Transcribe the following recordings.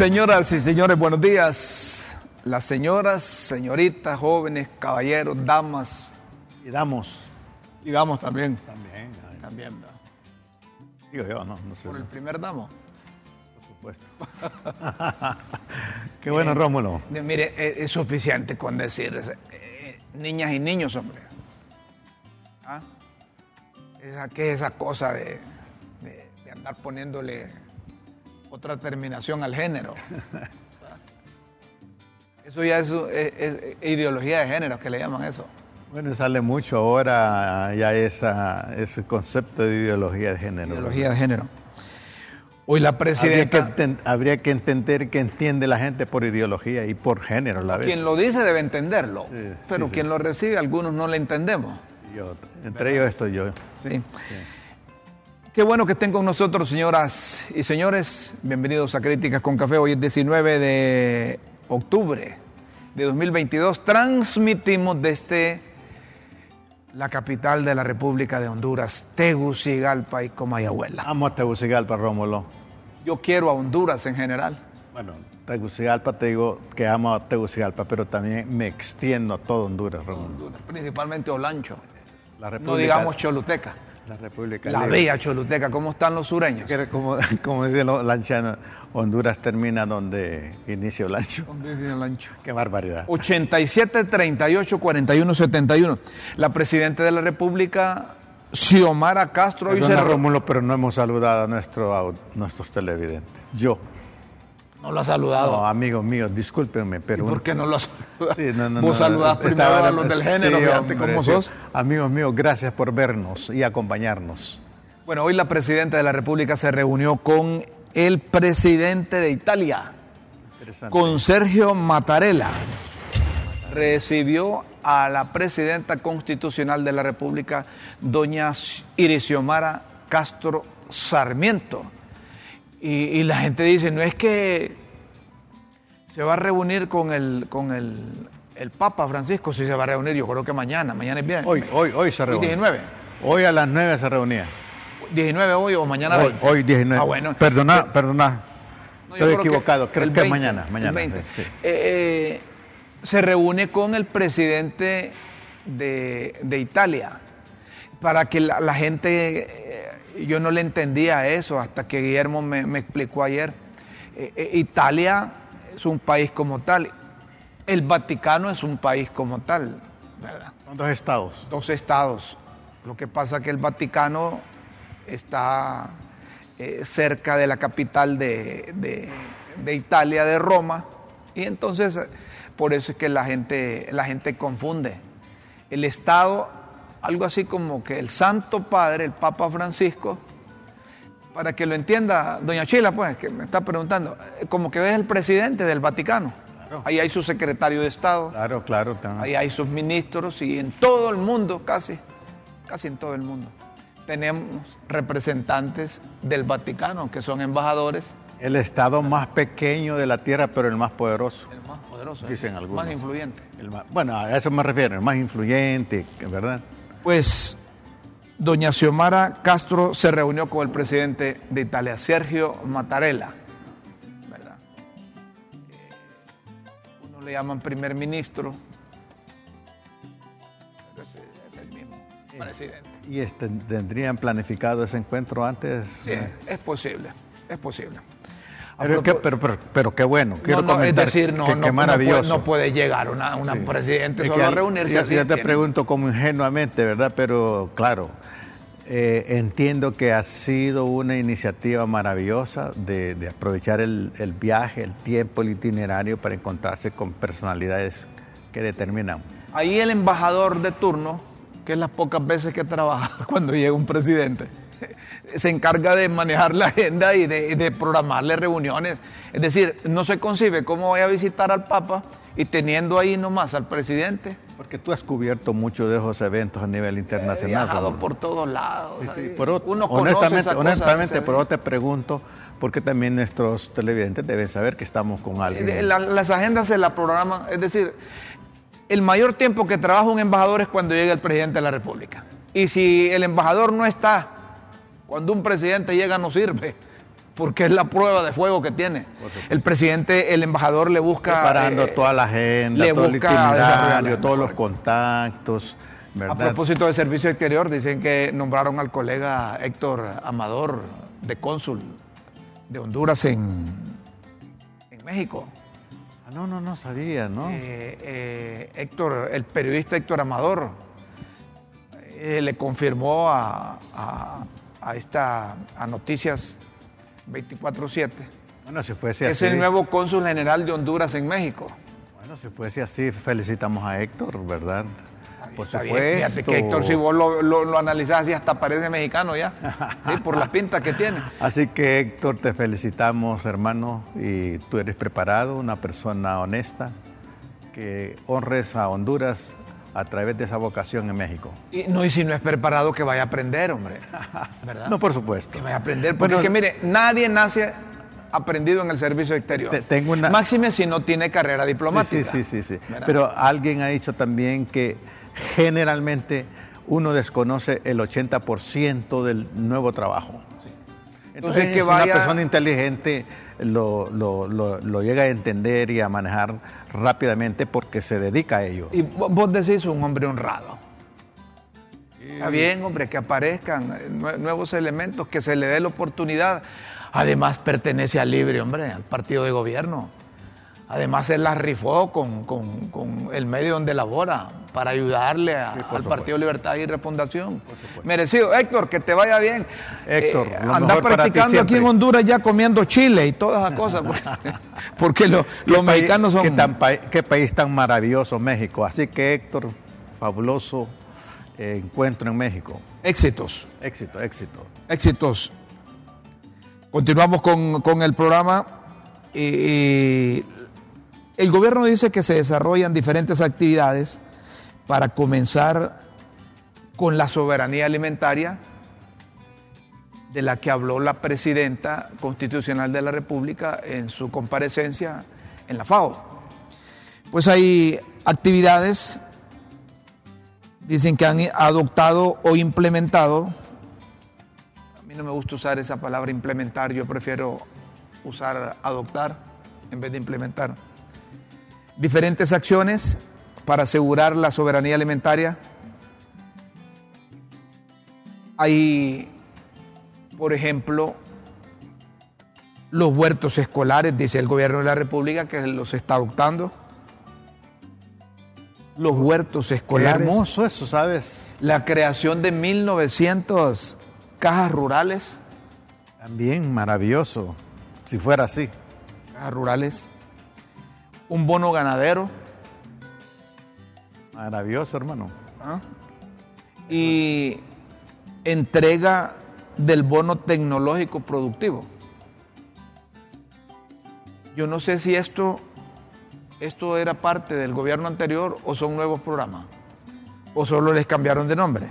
Señoras y señores, buenos días. Las señoras, señoritas, jóvenes, caballeros, damas. Y damos. Y damos también. También. También, ¿verdad? Digo yo, no, no sé. Por el primer damo. Por supuesto. Qué bueno, Rómulo. De- Mire, es, es suficiente con decir eh, niñas y niños, hombre. ¿Ah? Esa, ¿Qué es esa cosa de, de- de andar poniéndole otra terminación al género? Eso ya es, es- es ideología de género, que le llaman eso. Bueno, sale mucho ahora ya esa, ese concepto de ideología de género. Ideología de género. Hoy la Habría que, presidenta, habría que entender que entiende la gente por ideología y por género a la vez. quien lo dice debe entenderlo, Sí, pero sí, sí. quien lo recibe, algunos no le entendemos. Yo- entre ellos estoy yo. Sí. Qué bueno que estén con nosotros, señoras y señores. Bienvenidos a Críticas con Café. Hoy es 19 de octubre de 2022. Transmitimos desde la capital de la República de Honduras, Tegucigalpa y Comayagüela. Amo a Tegucigalpa, Rómulo. Yo quiero a Honduras en general. Bueno, Tegucigalpa te digo que amo a Tegucigalpa, pero también me extiendo a todo Honduras, Rómulo. Honduras, principalmente Olancho. La No digamos Choluteca. La República La bella Choluteca. ¿Cómo están los sureños? Como, como los lanchanos, Honduras termina donde inicia el ancho. ¿Dónde dice Olancho? Qué barbaridad. 87 38 41 71. La presidenta de la República, Xiomara Castro, hoy se pero no hemos saludado a nuestro, au- nuestros televidentes. Yo. No lo ha saludado. No, amigos míos, discúlpenme, ¿Y pero... por qué no lo ha saludado? Sí, no, no, Vos no, saludás primero estaba- a los del género, sí, fíjate cómo sí. sos. Amigos míos, gracias por vernos y acompañarnos. Bueno, hoy la presidenta de la República se reunió con el presidente de Italia, con Sergio Mattarella. Recibió a la presidenta constitucional de la República, doña Irixiomara Castro Sarmiento. Y, y la gente dice, no es que se va a reunir con el, con el, el Papa Francisco, si se va a reunir, yo creo que mañana, mañana es bien. Hoy, hoy, hoy se reunió. 19. Hoy a las 9 se reunía. 19 hoy o mañana Hoy, 20. hoy 19. Ah, bueno. Perdona, perdona. No, Estoy creo equivocado. Creo el que 20, mañana. Mañana. 20. sí. Eh, eh, se reúne con el presidente de, de Italia para que la, la gente, eh, yo no le entendía eso hasta que Guillermo me, me explicó ayer. Eh, eh, Italia es un país como tal, el Vaticano es un país como tal, ¿verdad? Son dos estados. dos estados. Lo que pasa es que el Vaticano está eh, cerca de la capital de, de- de Italia, de Roma, y entonces por eso es que la gente, la gente confunde. El Estado, algo así como que el Santo Padre, el Papa Francisco, para que lo entienda doña Chila, pues, que me está preguntando, eh, como que es el presidente del Vaticano. Claro. Ahí hay su secretario de Estado. Claro, claro. tan- Ahí hay sus ministros y en todo el mundo, casi, casi en todo el mundo, tenemos representantes del Vaticano, que son embajadores. El estado más pequeño de la tierra, pero el más poderoso. El más poderoso, Dicen el algunos. más influyente. El más- bueno, a eso me refiero, el más influyente, ¿verdad? Pues doña Xiomara Castro se reunió con el presidente de Italia, Sergio Mattarella, ¿verdad? Eh, uno le llaman primer ministro, pero es, es el mismo presidente. ¿Y este, tendrían planificado ese encuentro antes? Sí, es posible, es posible. Pero, qué, propós- pero, pero, pero qué bueno. Quiero no, no, es decir, no, que, no, qué no maravilloso. puede, no puede llegar una, una presidente Es solo que a reunirse yo, así. te tiene- pregunto como ingenuamente, ¿verdad? Pero claro, Eh, entiendo que ha sido una iniciativa maravillosa de, de aprovechar el, el, viaje, el tiempo, el itinerario para encontrarse con personalidades que determinan. Ahí el embajador de turno, que es las pocas veces que trabaja cuando llega un presidente, se encarga de manejar la agenda y de, de, programarle reuniones. Es decir, no se concibe cómo voy a visitar al Papa y teniendo ahí nomás al presidente. Porque tú has cubierto muchos de esos eventos a nivel internacional. He viajado por todos lados. Sí, sí. Pero, Uno honestamente, honestamente pero te pregunto, porque también nuestros televidentes deben saber que estamos con alguien. La, las agendas se la programan, es decir, el mayor tiempo que trabaja un embajador es cuando llega el presidente de la República. Y si el embajador no está, cuando un presidente llega no sirve, porque es la prueba de fuego que tiene. El presidente, el embajador le busca... Preparando eh, toda la agenda, le todo el busca itinerario, todos los contactos. ¿verdad? A propósito de servicio exterior, dicen que nombraron al colega Héctor Amador de cónsul de Honduras en, en México. Ah, no, no, no sabía, ¿no? Eh, eh, Héctor, el periodista Héctor Amador eh, le confirmó a, a, a, esta, a Noticias 24-7 bueno, si fuese es así, el nuevo cónsul general de Honduras en México. Bueno, si fuese así, felicitamos a Héctor, ¿verdad? Por Está supuesto. Bien. Que Héctor, si vos lo, lo, lo analizás así, hasta parece mexicano ya, ¿sí? por la pinta que tiene. Así que Héctor, te felicitamos, hermano, y tú eres preparado, una persona honesta, que honres a Honduras a través de esa vocación en México. Y, no, y si no es preparado, que vaya a aprender, hombre. ¿verdad? No, por supuesto. Que vaya a aprender. Porque bueno, es que, mire, nadie nace aprendido en el servicio exterior. Te, tengo una... Máxime si no tiene carrera diplomática. Sí, sí, sí. sí, sí. Pero alguien ha dicho también que generalmente uno desconoce el 80% del nuevo trabajo. Sí. Entonces, Entonces que vaya... una persona inteligente lo, lo, lo, lo, llega a entender y a manejar rápidamente porque se dedica a ello. Y vos decís un hombre honrado. Está bien, hombre, que aparezcan nuevos elementos, que se le dé la oportunidad. Además, pertenece al libre, hombre, al partido de gobierno. Además, él la rifó con, con, con el medio donde labora para ayudarle a, sí, al. Partido Libertad y Refundación. Merecido. Héctor, que te vaya bien. Héctor, eh, anda practicando aquí en Honduras ya comiendo chile y todas esas cosas. Porque, porque lo, los mexicanos son. Qué, tan, qué país tan maravilloso, México. Así que, Héctor, fabuloso eh, encuentro en México. Éxitos. Éxito, éxito. Éxitos. Continuamos con, con el programa. Y, el gobierno dice que se desarrollan diferentes actividades para comenzar con la soberanía alimentaria de la que habló la presidenta constitucional de la República en su comparecencia en la FAO. Pues hay actividades, dicen que han adoptado o implementado, a mí no me gusta usar esa palabra implementar, yo prefiero usar adoptar en vez de implementar diferentes acciones para asegurar la soberanía alimentaria. Hay, por ejemplo, los huertos escolares, dice el gobierno de la República, que los está adoptando. Los huertos escolares. Qué hermoso eso, ¿sabes? La creación de 1900 cajas rurales. También maravilloso, si fuera así. Cajas rurales un bono ganadero. Maravilloso, hermano. ¿Ah? Y entrega del bono tecnológico productivo. Yo no sé si esto, esto era parte del gobierno anterior o son nuevos programas, o solo les cambiaron de nombre.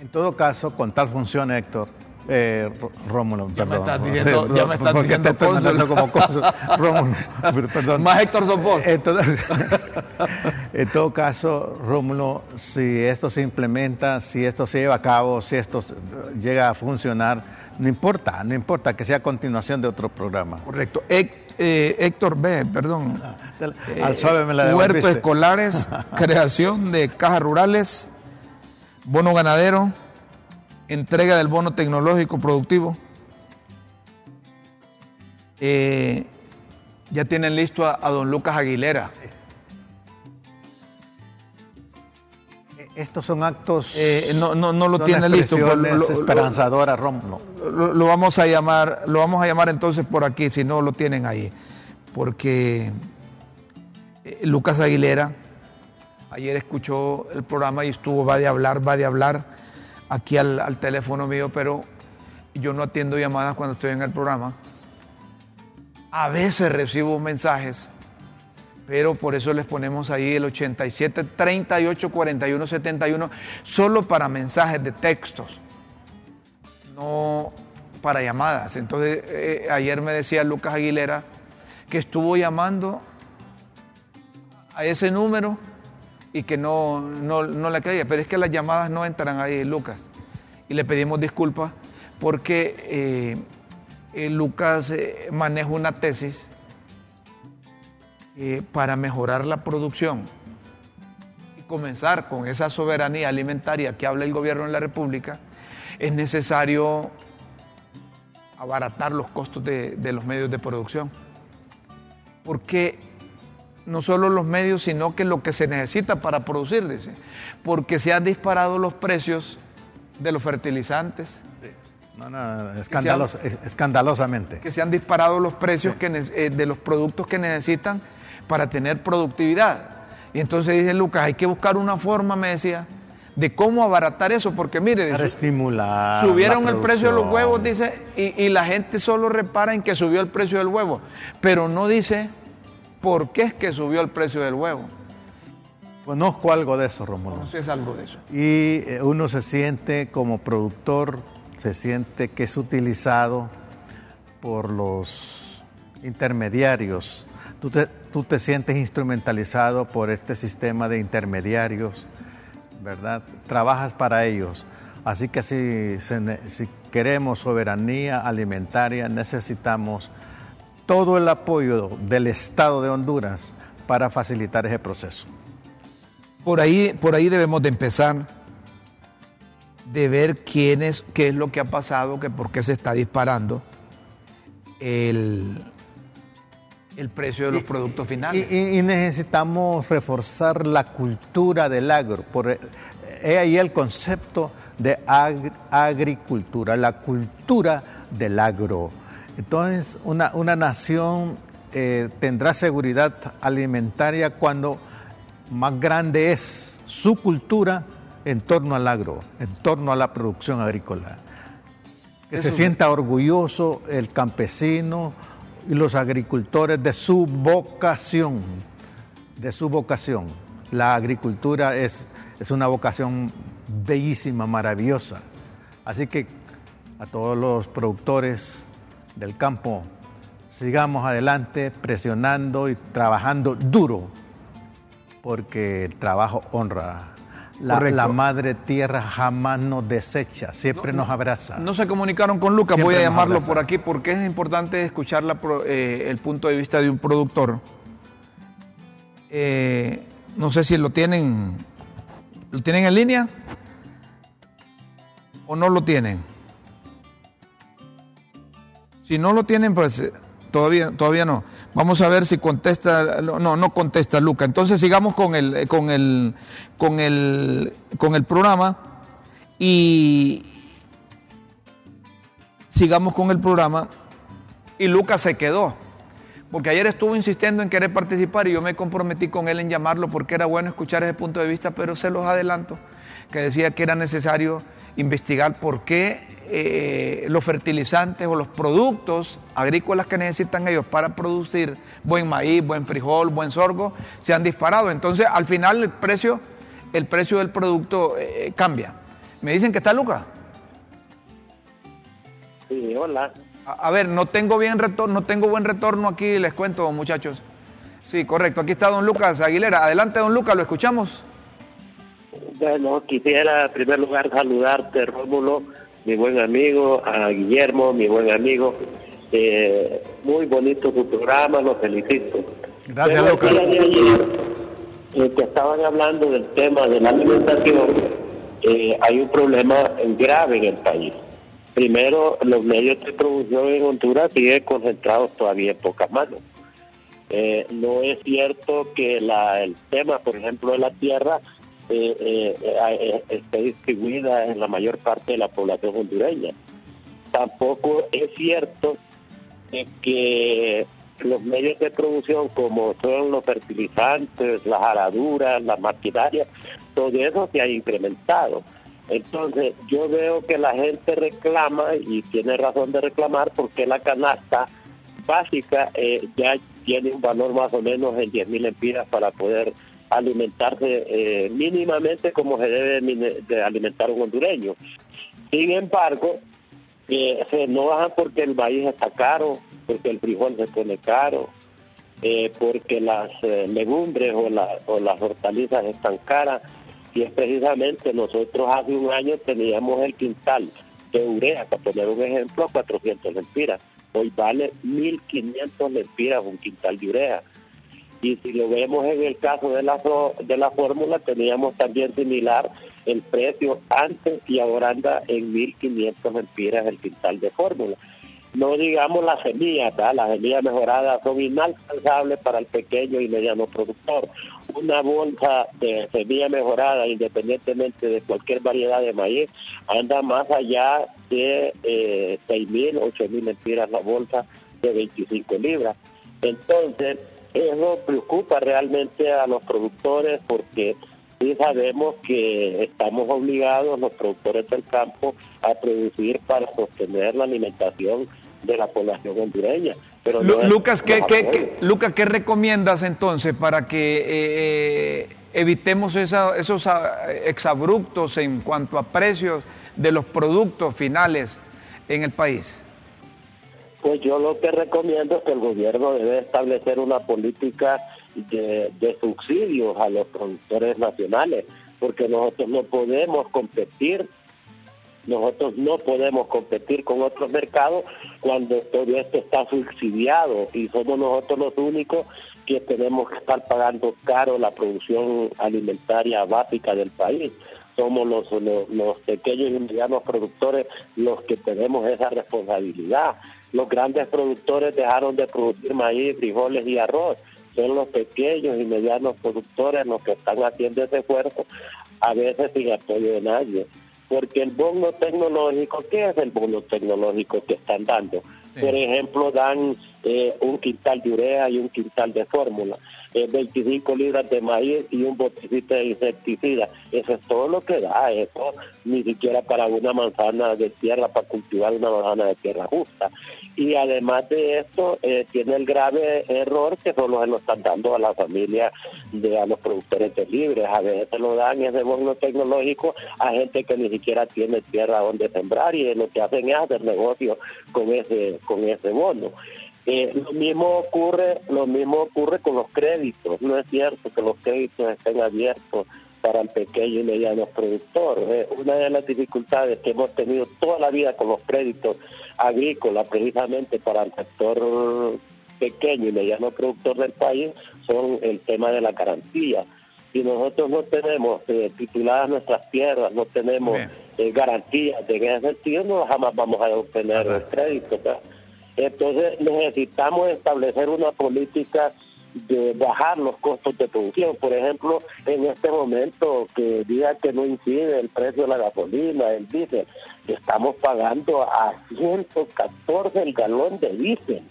En todo caso, con tal función, Héctor, eh, Rómulo, ya perdón. Me estás diciendo, ya me estás diciendo te estoy mandando como cónsul. Rómulo, perdón. Más Héctor Sopor. En todo, en todo caso, Rómulo, si esto se implementa, si esto se lleva a cabo, si esto llega a funcionar, no importa, no importa que sea a continuación de otro programa. Correcto. Eh, Héctor B, perdón. Al suave me la Eh, Huertos escolares, creación de cajas rurales, bono ganadero entrega del bono tecnológico productivo. Eh, ya tienen listo a, a, don Lucas Aguilera. Estos son actos. Eh, no, no, no, lo tiene listo. Pues, lo, esperanzadora, Rómulo. Lo, lo, vamos a llamar, lo vamos a llamar entonces por aquí, si no lo tienen ahí. Porque eh, Lucas Aguilera ayer escuchó el programa y estuvo, va de hablar, va de hablar aquí al, teléfono mío, pero yo no atiendo llamadas cuando estoy en el programa. A veces recibo mensajes pero por eso les ponemos ahí el 87 38 41 71 solo para mensajes de textos, no para llamadas. Entonces, eh, ayer me decía Lucas Aguilera que estuvo llamando a ese número y que no, no, no le caía, pero es que las llamadas no entran ahí, Lucas. Y le pedimos disculpas porque eh, eh, Lucas maneja una tesis eh, para mejorar la producción y comenzar con esa soberanía alimentaria que habla el gobierno de la República, es necesario abaratar los costos de, de los medios de producción. Porque no solo los medios, sino que lo que se necesita para producir, dice, porque se han disparado los precios de los fertilizantes. No, no, escandalos, que han, escandalosamente. Que se han disparado los precios sí. que, eh, de los productos que necesitan para tener productividad. Y entonces dice Lucas, hay que buscar una forma, me decía, de cómo abaratar eso, porque mire, para estimular subieron el precio de los huevos, dice, y, y, la gente solo repara en que subió el precio del huevo, pero no dice por qué es que subió el precio del huevo. Conozco algo de eso, Romulo. Conoces algo de eso. Y eh, uno se siente como productor, se siente que es utilizado por los intermediarios. Tú te, tú te sientes instrumentalizado por este sistema de intermediarios, ¿verdad? Trabajas para ellos. Así que si, si queremos soberanía alimentaria, necesitamos todo el apoyo del Estado de Honduras para facilitar ese proceso. Por ahí, por ahí debemos de empezar, de ver quién es, qué es lo que ha pasado, que por qué se está disparando el, el precio de los y, productos finales. Y, y, necesitamos reforzar la cultura del agro. Por, he ahí el concepto de ag, agricultura, la cultura del agro. Entonces, una, una nación eh, tendrá seguridad alimentaria cuando más grande es su cultura en torno al agro, en torno a la producción agrícola. Que Eso se sienta orgulloso el campesino, y los agricultores de su vocación, de su vocación. La agricultura es, es una vocación bellísima, maravillosa. Así que a todos los productores del campo, sigamos adelante presionando y trabajando duro, porque el trabajo honra. La, la, madre tierra jamás nos desecha, siempre no, nos abraza. No se comunicaron con Lucas, voy a llamarlo por aquí porque es importante escuchar la, eh, el punto de vista de un productor. Eh, no sé si lo tienen, ¿lo tienen en línea o no lo tienen. Si no lo tienen, pues todavía, todavía no. Vamos a ver si contesta, no, no contesta Luca. Entonces sigamos con el, con el, con el, con el programa y sigamos con el programa y Lucas se quedó. Porque ayer estuvo insistiendo en querer participar y yo me comprometí con él en llamarlo porque era bueno escuchar ese punto de vista, pero se los adelanto, que decía que era necesario investigar por qué eh, los fertilizantes o los productos agrícolas que necesitan ellos para producir buen maíz, buen frijol, buen sorgo, se han disparado. Entonces, al final el precio, el precio del producto eh, cambia. ¿Me dicen que está Lucas? Sí, hola. A, a, ver, no tengo bien retorno, no tengo buen retorno aquí, les cuento, muchachos. Sí, correcto. Aquí está don Lucas Aguilera. Adelante, don Lucas, lo escuchamos. Bueno, quisiera en primer lugar saludarte, Rómulo, mi buen amigo, a Guillermo, mi buen amigo. Eh, muy bonito tu programa, lo felicito. Gracias, Lucas. Eh, que estaban hablando del tema de la alimentación, eh, hay un problema grave en el país. Primero, los medios de producción en Honduras siguen concentrados todavía en pocas manos. Eh, no es cierto que la, el tema, por ejemplo, de la tierra esté distribuida en la mayor parte de la población hondureña. Tampoco es cierto que los medios de producción como son los fertilizantes, las araduras, las maquinarias, todo eso se ha incrementado. Entonces yo veo que la gente reclama y tiene razón de reclamar porque la canasta básica eh, ya tiene un valor más o menos en 10 mil empiras para poder alimentarse eh, mínimamente como se debe de alimentar un hondureño. Sin embargo, eh, se enojan porque el maíz está caro, porque el frijol se pone caro, eh, porque las eh, legumbres o, o las hortalizas están caras. Y es precisamente nosotros hace un año teníamos el quintal de urea, para poner un ejemplo, a 400 lempiras. Hoy vale 1.500 lempiras un quintal de urea. Y si lo vemos en el caso de la, de la fórmula, teníamos también similar el precio antes y ahora anda en 1.500 lempiras el quintal de fórmula no digamos las semillas, las semillas mejoradas son inalcanzables para el pequeño y mediano productor. Una bolsa de semilla mejorada, independientemente de cualquier variedad de maíz, anda más allá de eh, 6.000, 8.000 lempiras la bolsa de 25 libras. Entonces, eso preocupa realmente a los productores porque sí sabemos que estamos obligados los productores del campo a producir para sostener la alimentación de la población hondureña. Pero Lucas, ¿qué, qué, Lucas, ¿qué recomiendas entonces para que eh, eh, evitemos esos ah, exabruptos en cuanto a precios de los productos finales en el país? Pues yo lo que recomiendo es que el gobierno debe establecer una política de, subsidios a los productores nacionales, porque nosotros no podemos competir nosotros no podemos competir con otros mercados cuando todo esto está subsidiado y somos nosotros los únicos que tenemos que estar pagando caro la producción alimentaria básica del país. Somos los, los, pequeños y medianos productores los que tenemos esa responsabilidad. Los grandes productores dejaron de producir maíz, frijoles y arroz. Son los pequeños y medianos productores los que están haciendo ese esfuerzo, a veces sin apoyo de nadie porque el bono tecnológico, ¿qué es el bono tecnológico que están dando? Por ejemplo, dan eh, un quintal de urea y un quintal de fórmula, 25 eh, libras de maíz y un botecito de insecticida. Eso es todo lo que da, eso ni siquiera para una manzana de tierra, para cultivar una manzana de tierra justa. Y además de esto, eh, tiene el grave error que solo se lo están dando a la familia, de a los productores de libres. A veces se lo dan ese bono tecnológico a gente que ni siquiera tiene tierra donde sembrar y lo que hacen es hacer negocio con ese, con ese bono. Eh, lo mismo ocurre, lo mismo ocurre con los créditos. No es cierto que los créditos estén abiertos para el pequeño y mediano productor. Eh, una de las dificultades que hemos tenido toda la vida con los créditos agrícolas, precisamente para el sector pequeño y mediano productor del país, son el tema de la garantía. Si nosotros no tenemos eh, tituladas nuestras tierras, no tenemos eh, garantías de ese sentido, no jamás vamos a obtener el crédito. Entonces necesitamos establecer una política de bajar los costos de producción. Por ejemplo, en este momento que diga que no incide el precio de la gasolina, el diésel, estamos pagando a 114 el galón de diésel,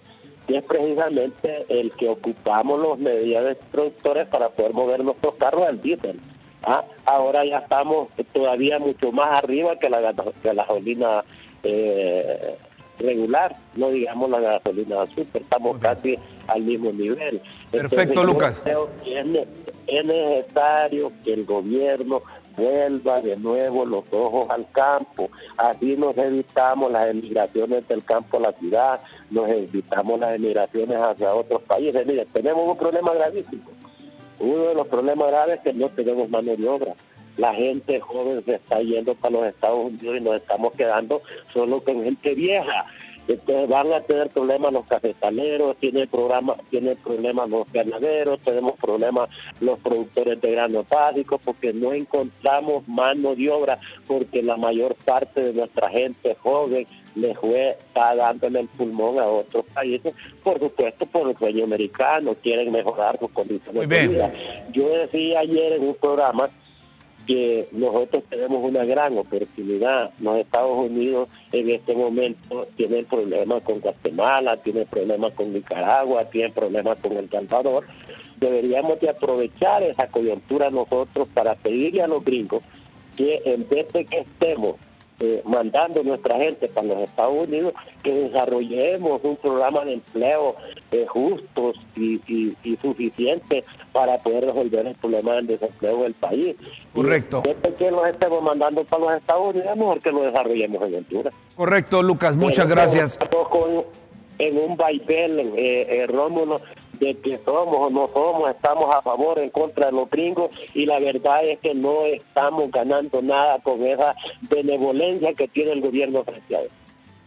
que es precisamente el que ocupamos los medios productores para poder mover nuestros carros al diésel. ¿Ah? Ahora ya estamos todavía mucho más arriba que la, que la gasolina eh, regular, no digamos la gasolina azul, estamos casi al mismo nivel. Perfecto, Lucas. es, necesario que el gobierno vuelva de nuevo los ojos al campo. Así nos evitamos las emigraciones del campo a la ciudad, nos evitamos las emigraciones hacia otros países. Mire, tenemos un problema gravísimo. Uno de los problemas graves es que no tenemos mano de obra la gente joven se está yendo para los Estados Unidos y nos estamos quedando solo con gente vieja. Entonces van a tener problemas los cafetaleros, tienen, programa, tienen problemas los ganaderos, tenemos problemas los productores de granos básicos porque no encontramos mano de obra porque la mayor parte de nuestra gente joven le fue, está dándole el pulmón a otros países, por supuesto por el sueño americano, quieren mejorar sus condiciones de vida. Yo decía ayer en un programa que nosotros tenemos una gran oportunidad. Los Estados Unidos en este momento tienen problemas con Guatemala, tienen problemas con Nicaragua, tienen problemas con El Salvador. Deberíamos de aprovechar esa coyuntura nosotros para pedirle a los gringos que en vez de que estemos eh, mandando nuestra gente para los Estados Unidos, que desarrollemos un programa de empleo eh, justos y, y, suficiente para poder resolver el problema del desempleo del país. Correcto. Y que los estemos mandando para los Estados Unidos, es mejor que lo desarrollemos en Honduras. Correcto, Lucas, muchas gracias. en un vaivén, eh, eh, Rómulo, de que somos o no somos, estamos a favor o en contra de los gringos y la verdad es que no estamos ganando nada con esa benevolencia que tiene el gobierno francés.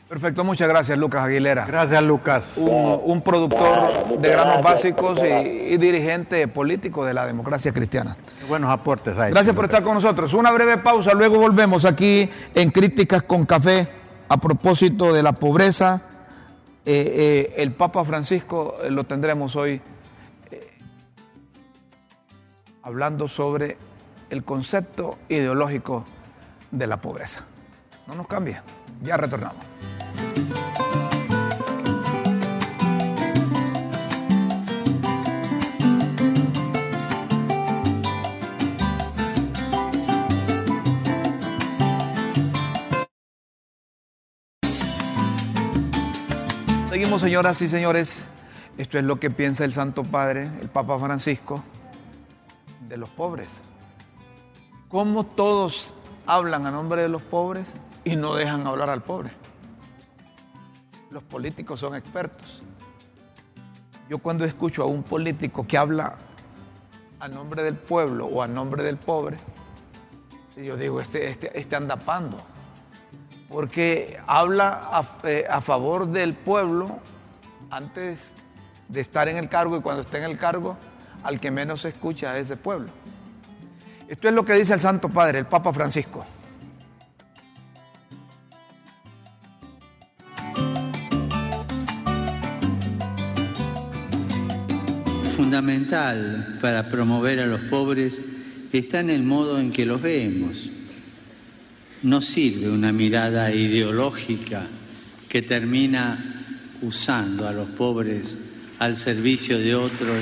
Perfecto, muchas gracias Lucas Aguilera. Gracias Lucas. Un, productor de granos básicos y, dirigente político de la democracia cristiana. buenos aportes. gracias por estar con nosotros. Una breve pausa, luego volvemos aquí en Críticas con Café a propósito de la pobreza eh, eh, el Papa Francisco eh, lo tendremos hoy hablando sobre el concepto ideológico de la pobreza. No nos cambia, ya retornamos. Seguimos, señoras y señores. Esto es lo que piensa el Santo Padre, el Papa Francisco, de los pobres. ¿Cómo todos hablan a nombre de los pobres y no dejan hablar al pobre? Los políticos son expertos. Yo cuando escucho a un político que habla a nombre del pueblo o a nombre del pobre, yo digo, este, este, este anda pando porque habla eh, a, favor del pueblo antes de estar en el cargo y cuando esté en el cargo, al que menos escucha es ese pueblo. Esto es lo que dice el Santo Padre, el Papa Francisco. Fundamental para promover a los pobres está en el modo en que los vemos no sirve una mirada ideológica que termina usando a los pobres al servicio de otros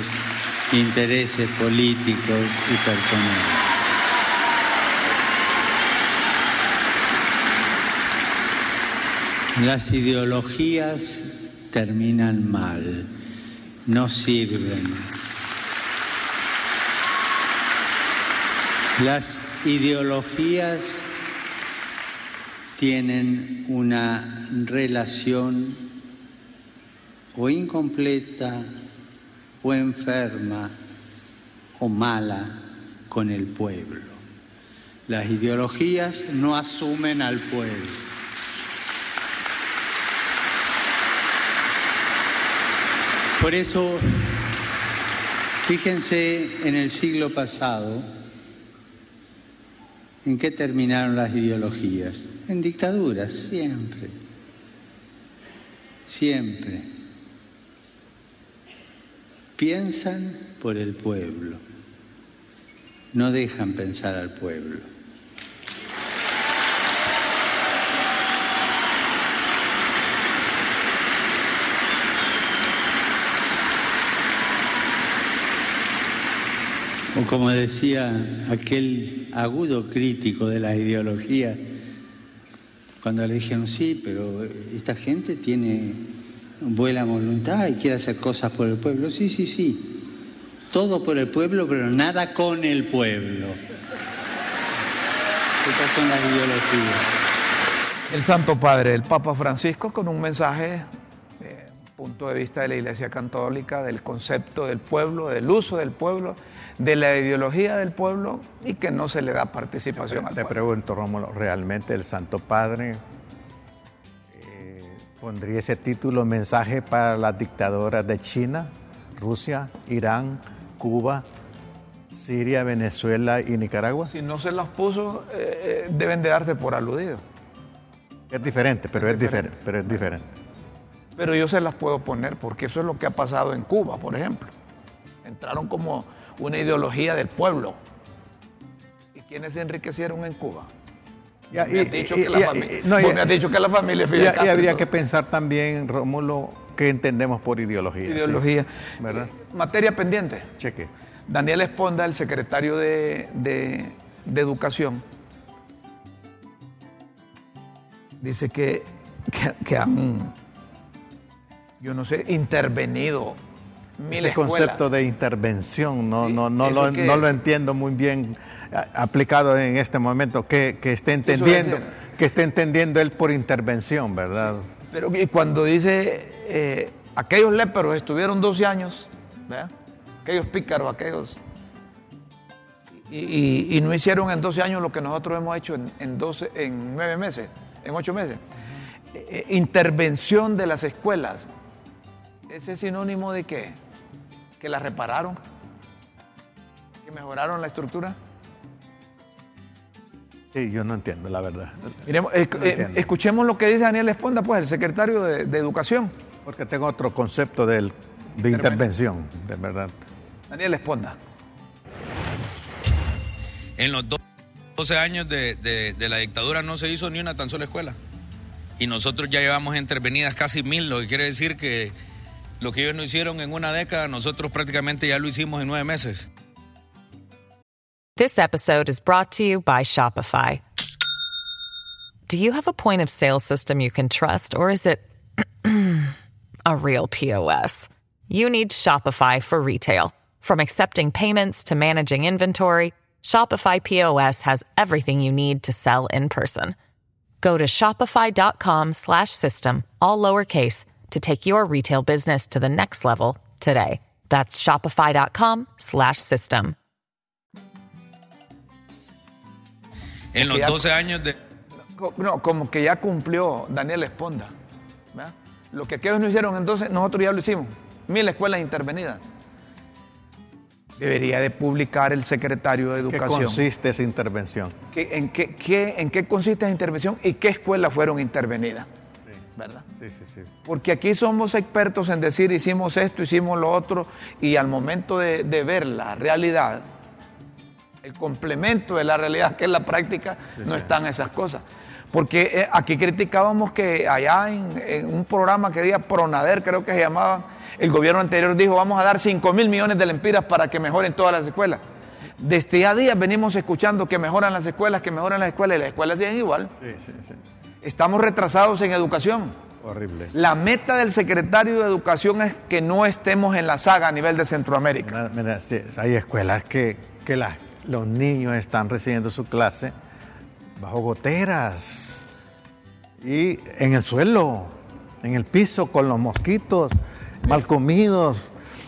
intereses políticos y personales. Las ideologías terminan mal, no sirven. Las ideologías tienen una relación o incompleta o enferma o mala con el pueblo. Las ideologías no asumen al pueblo. Por eso, fíjense en el siglo pasado, en qué terminaron las ideologías en dictaduras, siempre. Siempre. Piensan por el pueblo. No dejan pensar al pueblo. Como decía aquel agudo crítico de la ideología, cuando le dijeron, sí, pero esta gente tiene buena voluntad y quiere hacer cosas por el pueblo. Sí, sí, sí. Todo por el pueblo, pero nada con el pueblo. Estas son las ideologías. El Santo Padre, el Papa Francisco, con un mensaje punto de vista de la Iglesia Católica, del concepto del pueblo, del uso del pueblo, de la ideología del pueblo y que no se le da participación Te, te pregunto, Rómulo, ¿realmente el Santo Padre eh, pondría ese título mensaje para las dictadoras de China, Rusia, Irán, Cuba, Siria, Venezuela y Nicaragua? Si no se los puso, eh, eh, deben de darse por aludido. Es diferente, pero es, diferente. pero es diferente. Pero yo se las puedo poner porque eso es lo que ha pasado en Cuba, por ejemplo. Entraron como una ideología del pueblo y ¿Quiénes se enriquecieron en Cuba? Ya, me y- has dicho y- que la y- familia, no, me has dicho que la familia Y, habría que pensar también, Rómulo, qué entendemos por ideología. ¿sí? ideología. ¿Verdad? Materia pendiente. Cheque. Daniel Esponda, el secretario de, de- de Educación, dice que, que- que han, yo no sé, intervenido Ese escuelas. concepto de intervención no, Sí, no, no, ¿eso lo, no lo entiendo muy bien aplicado en este momento, que, que esté ¿Qué eso entendiendo, que esté entendiendo él por intervención, ¿verdad? Pero y cuando dice, eh, aquellos léperos estuvieron 12 años, ¿verdad? aquellos pícaros, aquellos... Y, y- y no hicieron en 12 años lo que nosotros hemos hecho en, en 12, en 9 meses, en 8 meses. Eh, eh, intervención de las escuelas. ¿Ese es sinónimo de qué? ¿Que las repararon? ¿Que mejoraron la estructura? Sí, yo no entiendo, la verdad. Miremos, eh, No eh, entiendo. escuchemos lo que dice Daniel Esponda, pues, el secretario de, de Educación. Porque tengo otro concepto del- de intervención, de verdad. Daniel Esponda. En los do- 12 años de, de- de la dictadura no se hizo ni una tan sola escuela. Y nosotros ya llevamos intervenidas casi mil, lo que quiere decir que lo que ellos no hicieron en una década, nosotros prácticamente ya lo hicimos en nueve meses. This episode is brought to you by Shopify. Do you have a point of sale system you can trust, or is it a real POS? You need Shopify for retail. From accepting payments to managing inventory, Shopify POS has everything you need to sell in person. Go to shopify.com slash system, all lowercase, to take your retail business to the next level today. That's shopify.com slash system. En los Ya- 12 años de... No, como que ya cumplió Daniel Esponda. ¿verdad? Lo que aquellos no hicieron entonces, nosotros ya lo hicimos. Mil escuelas intervenidas. Debería de publicar el secretario de ¿Qué Educación. consiste esa intervención? ¿Qué- en, qué, qué- ¿En qué consiste esa intervención y qué escuelas fueron intervenidas? ¿Verdad? Sí, sí, sí. Porque aquí somos expertos en decir hicimos esto, hicimos lo otro, y al momento de, de ver la realidad, el complemento de la realidad que es la práctica, no están esas cosas. Porque eh, aquí criticábamos que allá en, en un programa que decía Pronader, creo que se llamaba, el gobierno anterior dijo vamos a dar 5 mil millones de lempiras para que mejoren todas las escuelas. Desde a días venimos escuchando que mejoran las escuelas, que mejoran las escuelas, y las escuelas siguen igual. Sí, sí, sí. Estamos retrasados en educación. Horrible. La meta del secretario de Educación es que no estemos en la saga a nivel de Centroamérica. Mira, mira, sí, hay escuelas que, que las- los niños están recibiendo su clase bajo goteras y en el suelo, en el piso, con los mosquitos, mal comidos,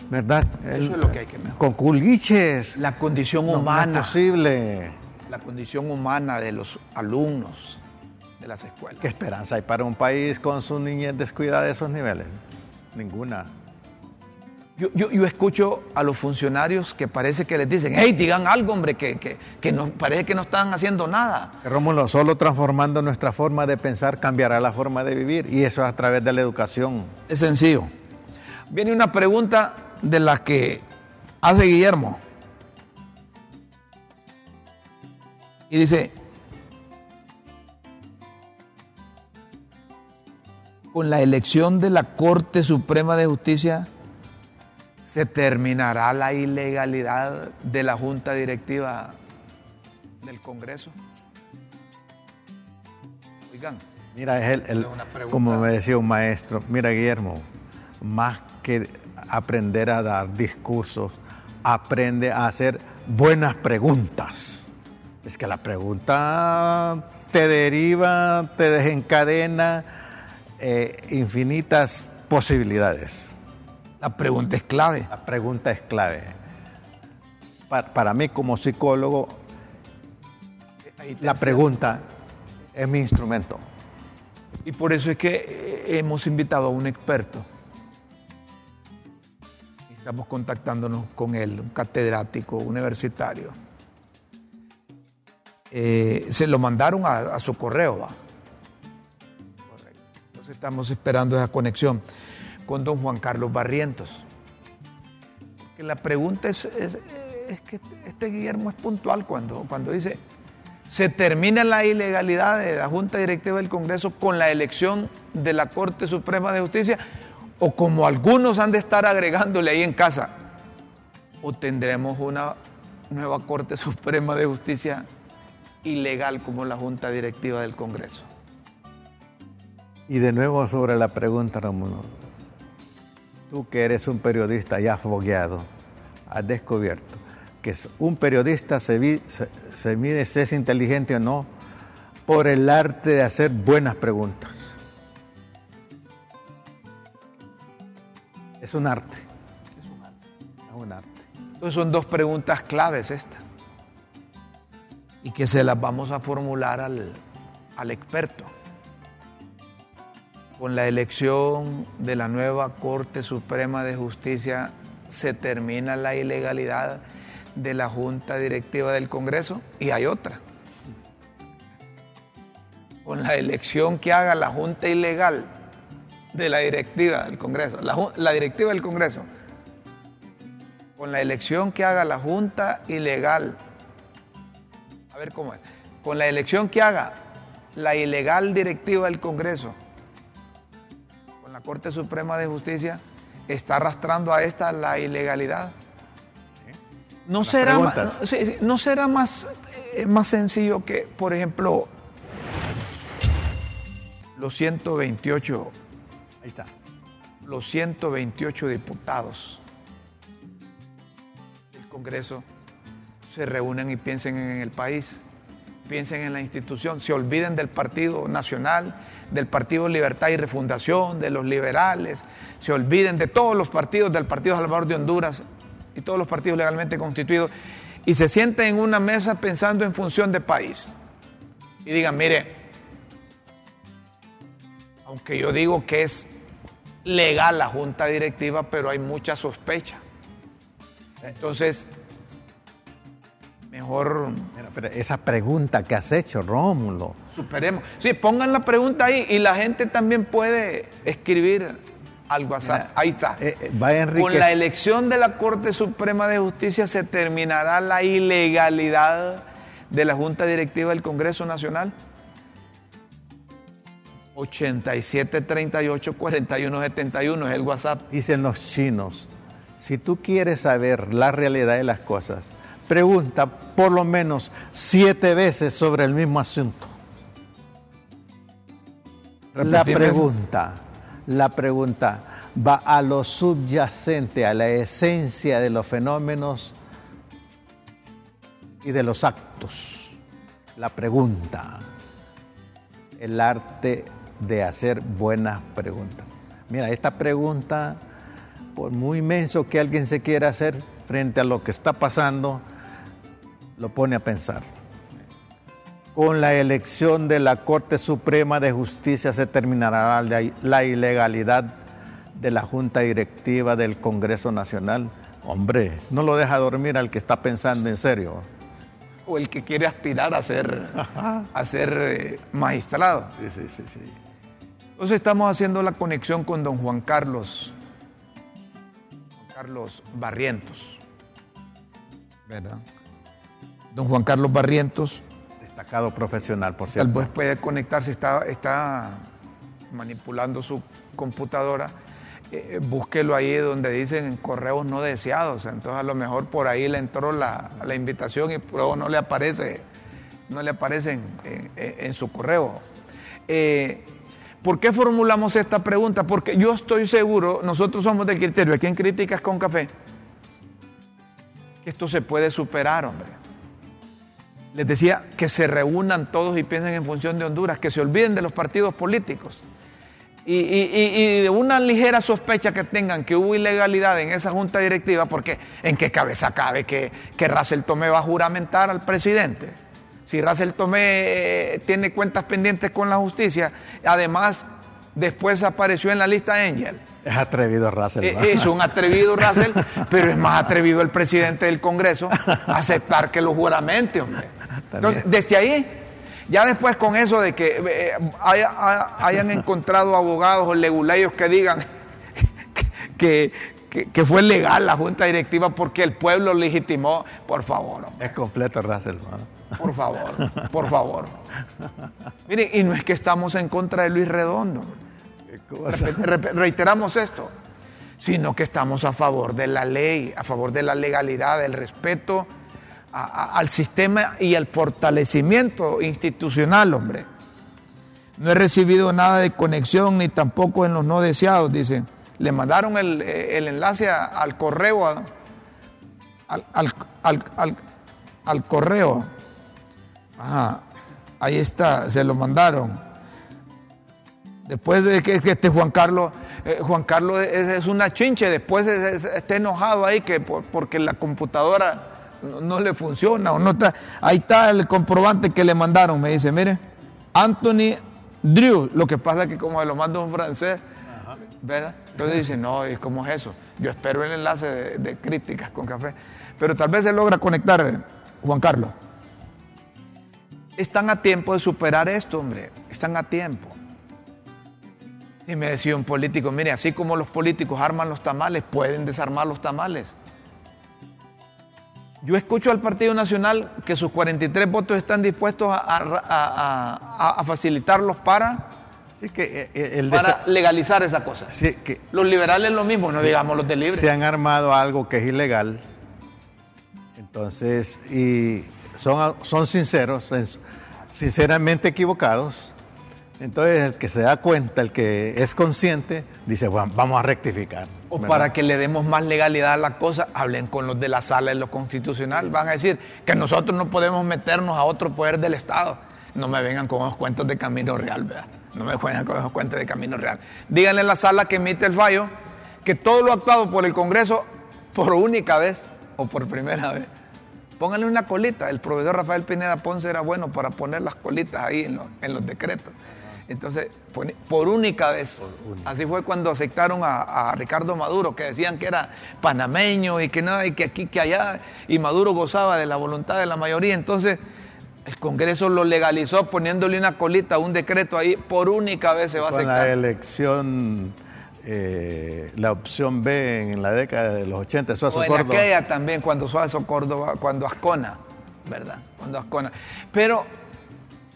¿verdad? Eso es lo que hay que mejorar. Con culiches. La condición No, no es humana, posible. la condición humana de los alumnos de las escuelas. ¿Qué esperanza hay para un país con su niñez descuidada de esos niveles? Ninguna. Yo, yo- yo escucho a los funcionarios que parece que les dicen, hey, digan algo, hombre, que, que, que no, parece que no están haciendo nada. Rómulo, solo transformando nuestra forma de pensar cambiará la forma de vivir y eso es a través de la educación. Es sencillo. Viene una pregunta de la que hace Guillermo. Y dice, con la elección de la Corte Suprema de Justicia, ¿se terminará la ilegalidad de la Junta Directiva del Congreso? Oigan, Mira, es el, Es como me decía un maestro, mira Guillermo, más que aprender a dar discursos, aprende a hacer buenas preguntas. Es que la pregunta te deriva, te desencadena eh, infinitas posibilidades. la pregunta es clave. La pregunta es clave. Pa- para mí como psicólogo, la pregunta es mi instrumento. Y por eso es que eh, hemos invitado a un experto. Estamos contactándonos con él, un catedrático universitario. Eh, se lo mandaron a, a su correo, ¿va? Estamos esperando esa conexión con don Juan Carlos Barrientos. La pregunta es, es- es que este Guillermo es puntual cuando, cuando dice, se termina la ilegalidad de la Junta Directiva del Congreso con la elección de la Corte Suprema de Justicia o como algunos han de estar agregándole ahí en casa, o tendremos una nueva Corte Suprema de Justicia ilegal como la Junta Directiva del Congreso. Y de nuevo sobre la pregunta, Romulo. Tú que eres un periodista ya fogueado, has descubierto que un periodista se, se mide si es inteligente o no por el arte de hacer buenas preguntas. Es un arte. Es un arte. Es un arte. Entonces son dos preguntas claves estas. Y que se las vamos a formular al, al experto. Con la elección de la nueva Corte Suprema de Justicia se termina la ilegalidad de la Junta Directiva del Congreso y hay otra. Con la elección que haga la Junta Ilegal de la directiva del Congreso, la, directiva del Congreso, con la elección que haga la Junta Ilegal, a ver cómo es, con la elección que haga la ilegal directiva del Congreso, Corte Suprema de Justicia, está arrastrando a esta la ilegalidad. ¿No será, más, no, será más, eh, más sencillo que, por ejemplo, los 128 Ahí está. Los 128 diputados del Congreso se reúnen y piensen en el país, piensen en la institución, se olviden del Partido Nacional, del Partido Libertad y Refundación, de los liberales, se olviden de todos los partidos, del Partido Salvador de Honduras y todos los partidos legalmente constituidos, y se sienten en una mesa pensando en función de país. Y digan, mire, aunque yo digo que es legal la junta directiva, pero hay mucha sospecha. Entonces, mejor... Esa pregunta que has hecho, Rómulo. Superemos. Sí, pongan la pregunta ahí y la gente también puede escribir al WhatsApp. ahí está. Eh, eh, Con la elección de la Corte Suprema de Justicia se terminará la ilegalidad de la Junta Directiva del Congreso Nacional. 87 38 41 71 es el WhatsApp. Dicen los chinos, si tú quieres saber la realidad de las cosas, pregunta por lo menos siete veces sobre el mismo asunto. La pregunta, la pregunta va a lo subyacente, a la esencia de los fenómenos y de los actos. La pregunta, el arte de hacer buenas preguntas. Mira, esta pregunta, por muy inmenso que alguien se quiera hacer frente a lo que está pasando, lo pone a pensar. Con la elección de la Corte Suprema de Justicia se terminará la ilegalidad de la Junta Directiva del Congreso Nacional. Hombre, no lo deja dormir al que está pensando en serio. O el que quiere aspirar a ser, a ser eh, magistrado. Sí, sí, sí, sí. Entonces estamos haciendo la conexión con don Juan Carlos, Juan Carlos Barrientos, ¿verdad? Don Juan Carlos Barrientos. Destacado profesional, por cierto. Tal vez puede conectarse, está, está manipulando su computadora. Eh, búsquelo ahí donde dicen correos no deseados. Entonces a lo mejor por ahí le entró la, invitación y luego no le aparece, no le aparece en, su correo. Eh, ¿Por qué formulamos esta pregunta? Porque yo estoy seguro, nosotros somos del criterio, aquí en Críticas con Café, que esto se puede superar, hombre. Les decía que se reúnan todos y piensen en función de Honduras, que se olviden de los partidos políticos. Y, de una ligera sospecha que tengan que hubo ilegalidad en esa junta directiva, porque en qué cabeza cabe que, que Russell Tomé va a juramentar al presidente si Russell Tomé eh, tiene cuentas pendientes con la justicia, además después apareció en la lista Angel. Es atrevido Russell. Eh, es un atrevido Russell, pero es más atrevido el presidente del Congreso aceptar que lo juramente, hombre. Desde ahí, ya después con eso de que eh, hayan encontrado abogados o leguleyos que digan que, que, fue legal la junta directiva porque el pueblo legitimó, por favor. Es completo, Russell. Por favor, por favor. Miren, y no es que estamos en contra de Luis Redondo. reiteramos esto, sino que estamos a favor de la ley, a favor de la legalidad, del respeto al sistema y al fortalecimiento institucional, hombre. No he recibido nada de conexión ni tampoco en los no deseados, dice. Le mandaron el, enlace al correo, al, correo. Ajá, ahí está, se lo mandaron. Después de que, este Juan Carlos, eh, Juan Carlos es, una chinche, después está enojado ahí que porque la computadora no, le funciona o no está. Ahí está el comprobante que le mandaron, me dice, mire, Anthony Drew, lo que pasa es que como lo manda un francés, ¿verdad? Entonces dice, no, cómo es eso? Yo espero el enlace de, críticas con café. Pero tal vez se logra conectar, Juan Carlos. Están a tiempo de superar esto, hombre. Están a tiempo. Y me decía un político, mire, así como los políticos arman los tamales, pueden desarmar los tamales. Yo escucho al Partido Nacional que sus 43 votos están dispuestos a, facilitarlos para, que eh, el para legalizar esa cosa. que los liberales lo mismo, no digamos los de libre. Se han armado algo que es ilegal, entonces, y son, son sinceros, sinceramente equivocados entonces el que se da cuenta, el que es consciente, dice, bueno, vamos a rectificar. O para que le demos más legalidad a la cosa, hablen con los de la sala de lo constitucional. Van a decir que nosotros no podemos meternos a otro poder del Estado. No me vengan con esos cuentos de camino real, ¿verdad? No me vengan con esos cuentos de camino real. Díganle a la sala que emite el fallo que todo lo actuado por el Congreso por única vez o por primera vez. Pónganle una colita. El proveedor Rafael Pineda Ponce era bueno para poner las colitas ahí en en los decretos. Entonces, por única vez, así fue cuando aceptaron a, Ricardo Maduro, que decían que era panameño y que nada, y que aquí, que allá, y Maduro gozaba de la voluntad de la mayoría. Entonces, el Congreso lo legalizó poniéndole una colita, un decreto ahí, por única vez se va a aceptar. la elección, eh, la opción B en la década de los 80, Suazo o en aquella también, cuando Suazo Córdoba, cuando Ascona, ¿verdad? Cuando Ascona. Pero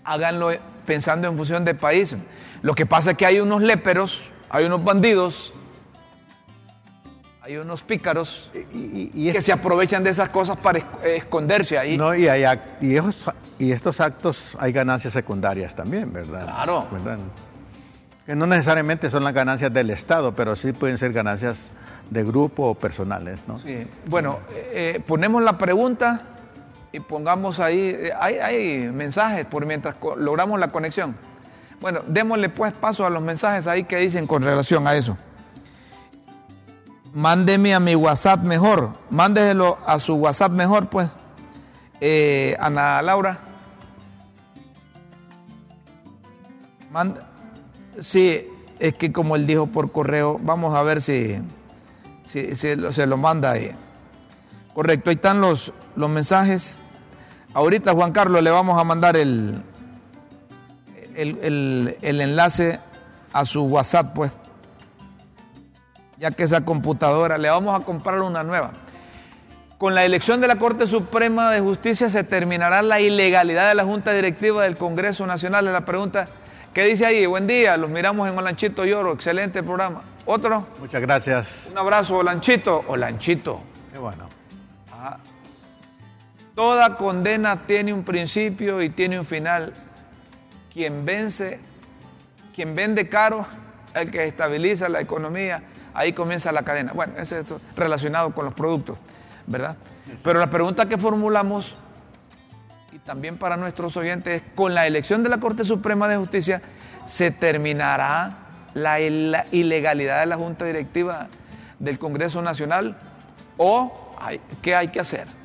háganlo pensando en función de país. Lo que pasa es que hay unos léperos, hay unos bandidos, hay unos pícaros y, que se aprovechan de esas cosas para esconderse ahí. No, y, hay, y, y, estos actos hay ganancias secundarias también, ¿verdad? Claro. Que no necesariamente son las ganancias del Estado, pero sí pueden ser ganancias de grupo o personales, ¿no? Sí. Bueno, eh, ponemos la pregunta y pongamos ahí, eh, hay, mensajes por mientras logramos la conexión. Bueno, démosle pues paso a los mensajes ahí que dicen con relación a eso. Mándeme a mi WhatsApp mejor, mándeselo a su WhatsApp mejor, pues. Eh, Ana Laura. Manda, sí, es que como él dijo por correo, vamos a ver si, si, se lo manda ahí. Correcto, ahí están los, los mensajes. Ahorita, Juan Carlos, le vamos a mandar el, el, enlace a su WhatsApp, pues. Ya que esa computadora, le vamos a comprar una nueva. Con la elección de la Corte Suprema de Justicia se terminará la ilegalidad de la Junta Directiva del Congreso Nacional. Es la pregunta, ¿qué dice ahí? Buen día, los miramos en Olanchito Lloro, excelente programa. ¿Otro? Muchas gracias. Un abrazo, Olanchito. Olanchito. Qué bueno. Toda condena tiene un principio y tiene un final. Quien vence, quien vende caro, el que estabiliza la economía, ahí comienza la cadena. Bueno, eso es relacionado con los productos, ¿verdad? Pero la pregunta que formulamos, y también para nuestros oyentes, es, con la elección de la Corte Suprema de Justicia, ¿se terminará la ilegalidad de la Junta Directiva del Congreso Nacional? ¿O qué hay que hacer?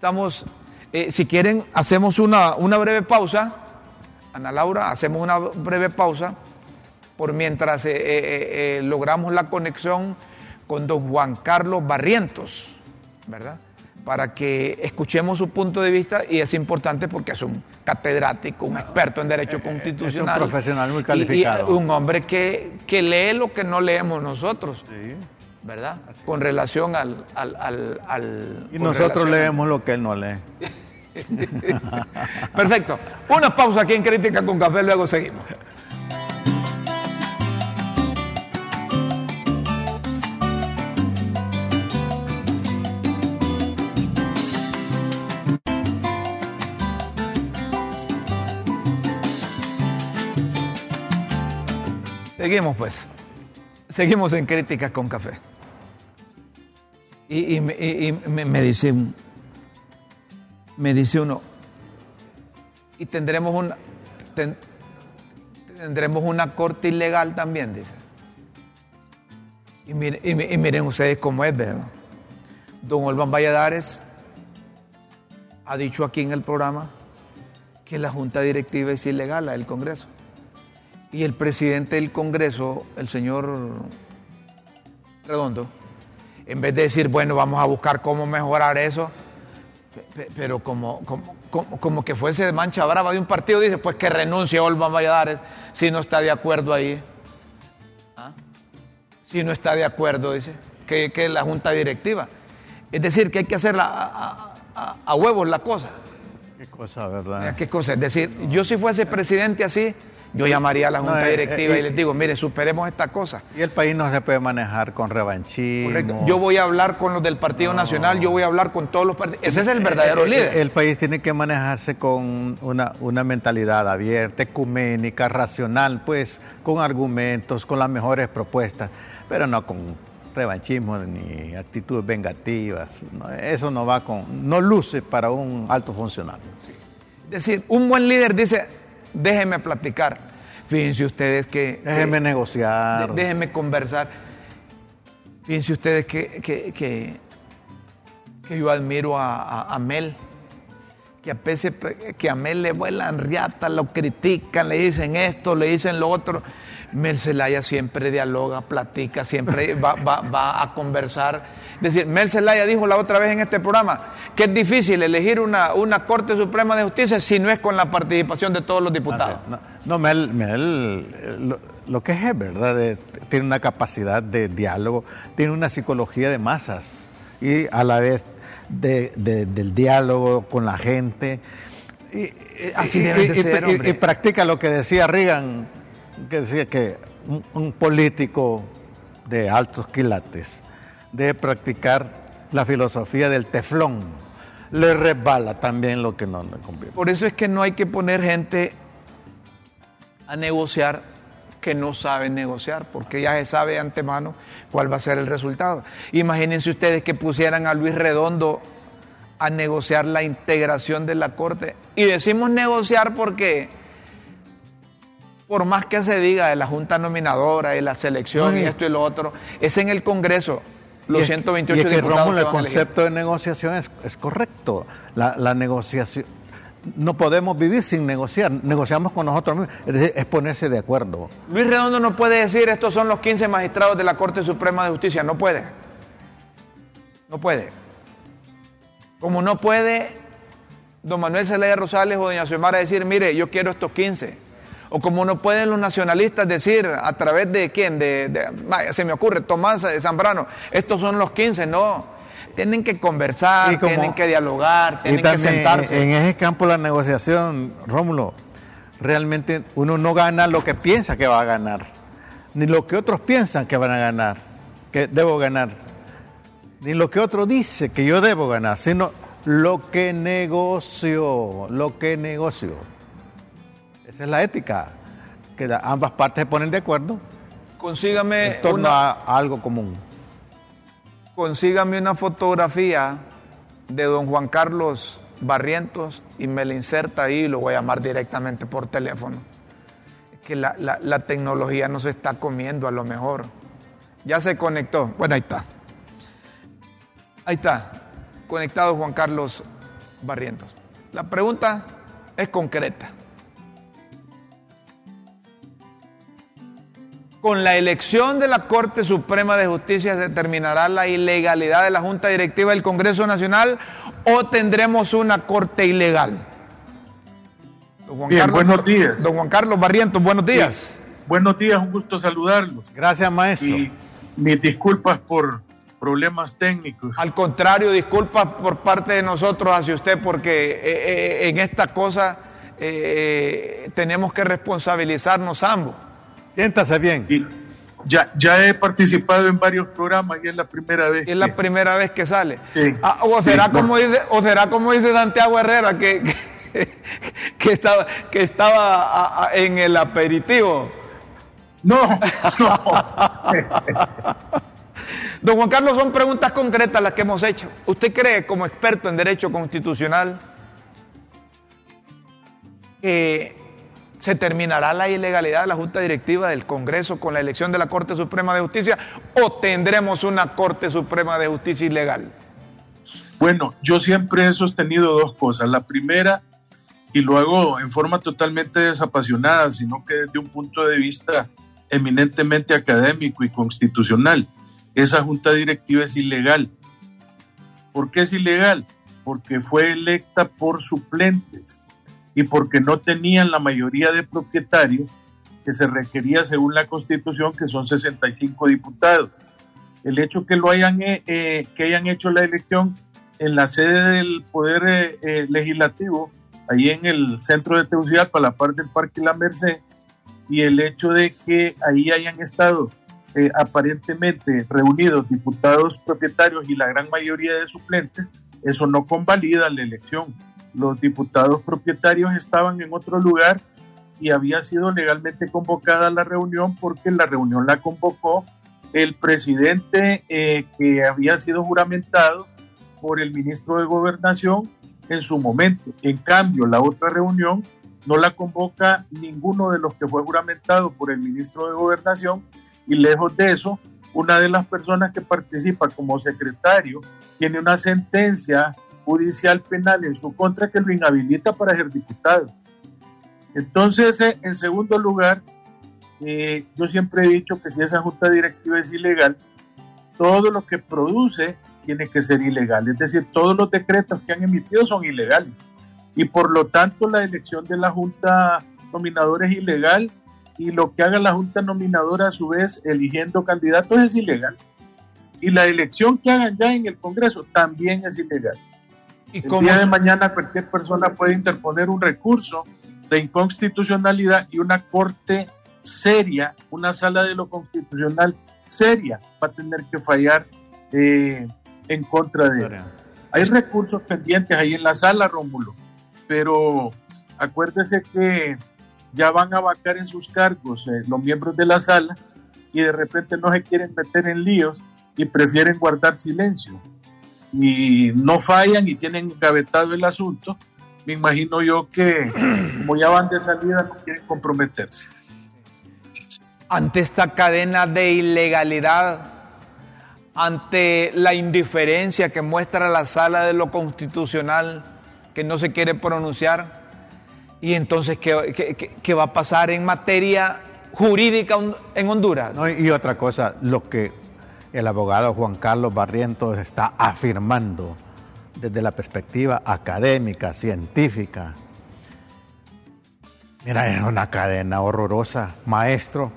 Estamos, eh, si quieren, hacemos una, una breve pausa. Ana Laura, hacemos una breve pausa por mientras eh, eh, logramos la conexión con don Juan Carlos Barrientos, ¿verdad? Para que escuchemos su punto de vista y es importante porque es un catedrático, un experto en derecho constitucional. Es un profesional muy calificado. Y, un hombre que, que, lee lo que no leemos nosotros. ¿Verdad? Con relación al... al, al, al Y nosotros leemos lo que él no lee. Perfecto. Una pausa aquí en Crítica con Café, luego seguimos. Seguimos pues. Seguimos en Críticas con Café. Y, me- dice me dice uno, y tendremos una ten- tendremos una corte ilegal también, dice. Y miren ustedes cómo es, ¿verdad? Don Olvan Valladares ha dicho aquí en el programa que la junta directiva es ilegal, la del Congreso. Y el presidente del Congreso, el señor Redondo, en vez de decir, bueno, vamos a buscar cómo mejorar eso, pe- pe- pero como, como, como, como que fuese de mancha brava de un partido, dice, pues que renuncie Olvan Valladares si no está de acuerdo ahí. ¿Ah? Si no está de acuerdo, dice, que, que la junta directiva. Es decir, que hay que hacerla a, a- a- huevos la cosa. Qué cosa, ¿verdad? ¿Qué cosa? Es decir, yo si fuese presidente así, yo llamaría a la No, junta eh, directiva eh, y les digo, mire, superemos esta cosa. Y el país no se puede manejar con revanchismo. Correcto. Yo voy a hablar con los del Partido Nacional, yo voy a hablar con todos los partidos. Ese es el verdadero líder. El país tiene que manejarse con una, una mentalidad abierta, ecuménica, racional, pues con argumentos, con las mejores propuestas, pero no con revanchismo ni actitudes vengativas. Eso no va con, no luce para un alto funcionario. Es decir, un buen líder dice, déjenme platicar. Fíjense ustedes que... Déjenme que- negociar. déjenme conversar. Fíjense ustedes que, que, que, que yo admiro a, a- a Mel. Que a, veces, que a Mel le vuelan riata, lo critican, le dicen esto, le dicen lo otro. Mel Zelaya siempre dialoga, platica, siempre va, va- va a conversar. Es decir, Mel Zelaya dijo la otra vez en este programa que es difícil elegir una, una Corte Suprema de Justicia si no es con la participación de todos los diputados. No, no, Mel, Mel, lo, lo que es verdad, de- tiene una capacidad de diálogo, tiene una psicología de masas y a la vez de- de- del diálogo con la gente. Y, así y- debe ser, y practica lo que decía Reagan, que decía que un, político de altos quilates debe practicar la filosofía del teflón. Le resbala también lo que no le conviene. Por eso es que no hay que poner gente a negociar que no sabe negociar, porque ya se sabe antemano cuál va a ser el resultado. Imagínense ustedes que pusieran a Luis Redondo a negociar la integración de la Corte. Y decimos negociar porque, por más que se diga de la Junta Nominadora, de la selección y No, y- esto y lo otro, es en el Congreso. Los Y es- 128 y es que, diputados Rómulo, que el concepto de negociación es, es correcto. La, la negociación. No podemos vivir sin negociar. Negociamos con nosotros mismos. Es decir, es ponerse de acuerdo. Luis Redondo no puede decir estos son los 15 magistrados de la Corte Suprema de Justicia, no puede. No puede. Como no puede don Manuel Zelaya Rosales o doña Xiomara decir, mire, yo quiero estos 15. O como no pueden los nacionalistas decir a través de quién, de, de- vaya, se me ocurre, Tomás Zambrano, estos son los 15, no. Tienen que conversar, como- tienen que dialogar, tienen que sentarse. en ese campo la negociación, Rómulo, realmente uno no gana lo que piensa que va a ganar, ni lo que otros piensan que van a ganar, que debo ganar, ni lo que otro dice que yo debo ganar, sino lo que negocio, lo que negocio. Esa es la ética, que ambas partes se ponen de acuerdo Consígame en torno una, a algo común. consígame una fotografía de don Juan Carlos Barrientos y me la inserta ahí y lo voy a llamar directamente por teléfono. Es que la, la- la tecnología nos está comiendo a lo mejor. Ya se conectó. Bueno, ahí está. Ahí está. Conectado Juan Carlos Barrientos. La pregunta es concreta. Con la elección de la Corte Suprema de Justicia se determinará la ilegalidad de la Junta Directiva del Congreso Nacional o tendremos una Corte ilegal. Don Juan Bien, buenos días. Don Juan Carlos Barrientos, buenos días. Buenos días, un gusto saludarlos. Gracias, maestro. Y mis disculpas por problemas técnicos. Al contrario, disculpas por parte de nosotros hacia usted porque eh, eh, en esta cosa eh, tenemos que responsabilizarnos ambos. Siéntase bien. Y ya, ya he participado en varios programas y es la primera vez. Es la primera vez que sale. Sí. Ah, o, será Sí, como no. dice, o será como dice Santiago Herrera, que, que, que estaba, que estaba a- a- en el aperitivo. No, no. Don Juan Carlos, son preguntas concretas las que hemos hecho. ¿Usted cree, como experto en derecho constitucional, que se terminará la ilegalidad de la Junta Directiva del Congreso con la elección de la Corte Suprema de Justicia o tendremos una Corte Suprema de Justicia ilegal? Bueno, yo siempre he sostenido dos cosas. La primera, y lo hago en forma totalmente desapasionada, sino que desde un punto de vista eminentemente académico y constitucional, esa junta directiva es ilegal. ¿Por qué es ilegal? Porque fue electa por suplentes y porque no tenían la mayoría de propietarios que se requería según la constitución, que son 65 diputados. El hecho que lo hayan, eh, eh, que hayan hecho la elección en la sede del Poder eh, Legislativo, ahí en el centro de Tegucigalpa, a la parte del Parque La Merced, y el hecho de que ahí hayan estado aparentemente reunidos diputados propietarios y la gran mayoría de suplentes, eso no convalida la elección. Los diputados propietarios estaban en otro lugar y había sido legalmente convocada la reunión porque la reunión la convocó el presidente eh, que había sido juramentado por el ministro de Gobernación en su momento. En cambio, la otra reunión no la convoca ninguno de los que fue juramentado por el ministro de Gobernación y lejos de eso, una de las personas que participa como secretario tiene una sentencia judicial penal en su contra que lo inhabilita para ser diputado. Entonces, eh, en segundo lugar, eh, yo siempre he dicho que si esa junta directiva es ilegal, todo lo que produce tiene que ser ilegal. Es decir, todos los decretos que han emitido son ilegales. Y por lo tanto, la elección de la junta nominadora es ilegal y lo que haga la junta nominadora a su vez eligiendo candidatos es ilegal. Y la elección que hagan ya en el Congreso también es ilegal. ¿Y El día de mañana cualquier persona puede interponer un recurso de inconstitucionalidad y una corte seria, una sala de lo constitucional seria, va a tener que fallar eh, en contra de él. Hay recursos pendientes ahí en la sala, Rómulo, pero acuérdese que ya van a vacar en sus cargos eh, los miembros de la sala y de repente no se quieren meter en líos y prefieren guardar silencio y no fallan y tienen gavetado el asunto. Me imagino yo que como ya van de salida no quieren comprometerse. ante esta cadena de ilegalidad, ante la indiferencia que muestra la sala de lo constitucional, que no se quiere pronunciar, y entonces, ¿qué, qué- qué- va a pasar en materia jurídica en Honduras? No, y otra cosa, lo que el abogado Juan Carlos Barrientos está afirmando desde la perspectiva académica, científica. Mira, es una cadena horrorosa, maestro.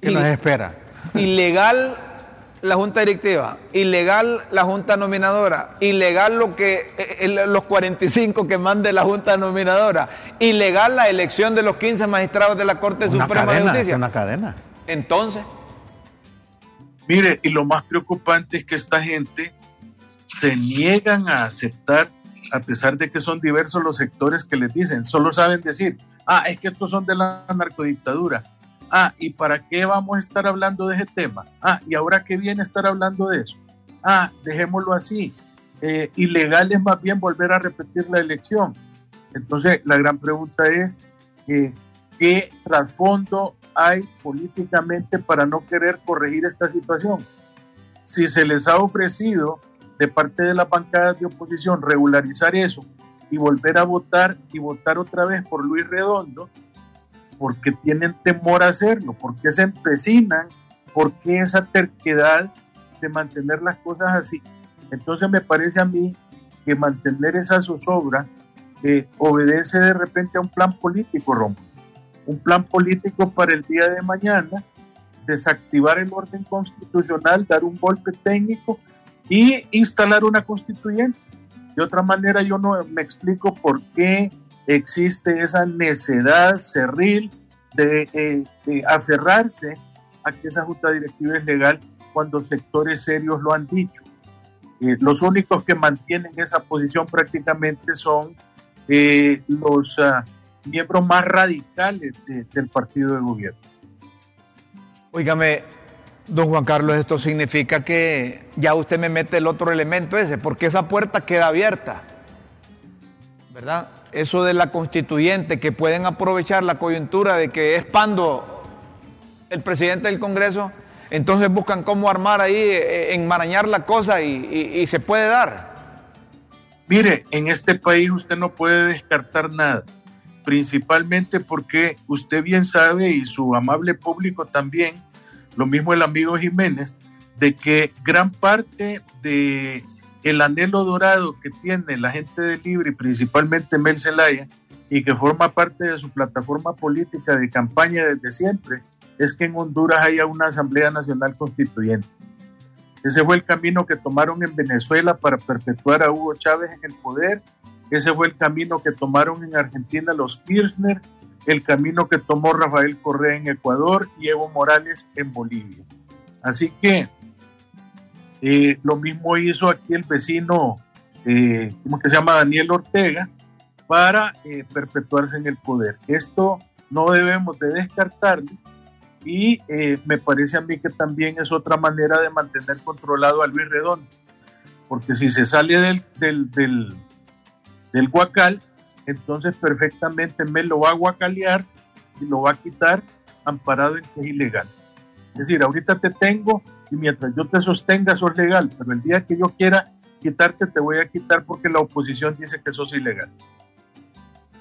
¿Qué nos espera? Ilegal la junta directiva, ilegal la junta nominadora, ilegal lo que eh, los 45 que mande la junta nominadora, ilegal la elección de los 15 magistrados de la Corte Una Suprema de cadena, es Justicia. una cadena. Entonces, Mire, y lo más preocupante es que esta gente se niegan a aceptar, a pesar de que son diversos los sectores que les dicen, solo saben decir, ah, es que estos son de la narcodictadura. Ah, ¿y para qué vamos a estar hablando de ese tema? Ah, ¿y ahora qué viene estar hablando de eso? Ah, dejémoslo así. Eh, ilegal es más bien volver a repetir la elección. Entonces, la gran pregunta es, eh, ¿qué trasfondo hay políticamente para no querer corregir esta situación? Si se les ha ofrecido de parte de las bancadas de oposición regularizar eso y volver a votar y votar otra vez por Luis Redondo, ¿por qué tienen temor a hacerlo? ¿Por qué se empecinan? ¿Por qué esa terquedad de mantener las cosas así? Entonces me parece a mí que mantener esa zozobra eh, obedece de repente a un plan político, Romo. Un plan político para el día de mañana desactivar el orden constitucional, dar un golpe técnico y instalar una constituyente. De otra manera, yo no me explico por qué existe esa necedad cerril de, eh, aferrarse a que esa junta directiva es legal cuando sectores serios lo han dicho. Eh, los únicos que mantienen esa posición prácticamente son eh, los ah, miembros más radicales del partido de gobierno. Óigame, don Juan Carlos, esto significa que ya usted me mete el otro elemento ese, porque esa puerta queda abierta, ¿verdad? Eso de la constituyente, que pueden aprovechar la coyuntura de que es Pando el presidente del Congreso, entonces buscan cómo armar ahí, eh, enmarañar la cosa y, y se puede dar. Mire, en este país usted no puede descartar nada principalmente porque usted bien sabe y su amable público también, lo mismo el amigo Jiménez, de que gran parte de el anhelo dorado que tiene la gente de Libre y principalmente Mel Zelaya y que forma parte de su plataforma política de campaña desde siempre, es que en Honduras haya una Asamblea Nacional Constituyente. Ese fue el camino que tomaron en Venezuela para perpetuar a Hugo Chávez en el poder ese fue el camino que tomaron en Argentina los Kirchner, el camino que tomó Rafael Correa en Ecuador y Evo Morales en Bolivia. Así que eh, lo mismo hizo aquí el vecino, eh, ¿cómo que se llama? Daniel Ortega, para eh, perpetuarse en el poder. Esto no debemos de descartarlo y me parece a mí que también es otra manera de mantener controlado a Luis Redondo, porque si se sale del guacal, entonces perfectamente me lo va a guacalear y lo va a quitar amparado en que es ilegal. Es decir, ahorita te tengo y mientras yo te sostenga sos legal, pero el día que yo quiera quitarte te voy a quitar porque la oposición dice que sos ilegal.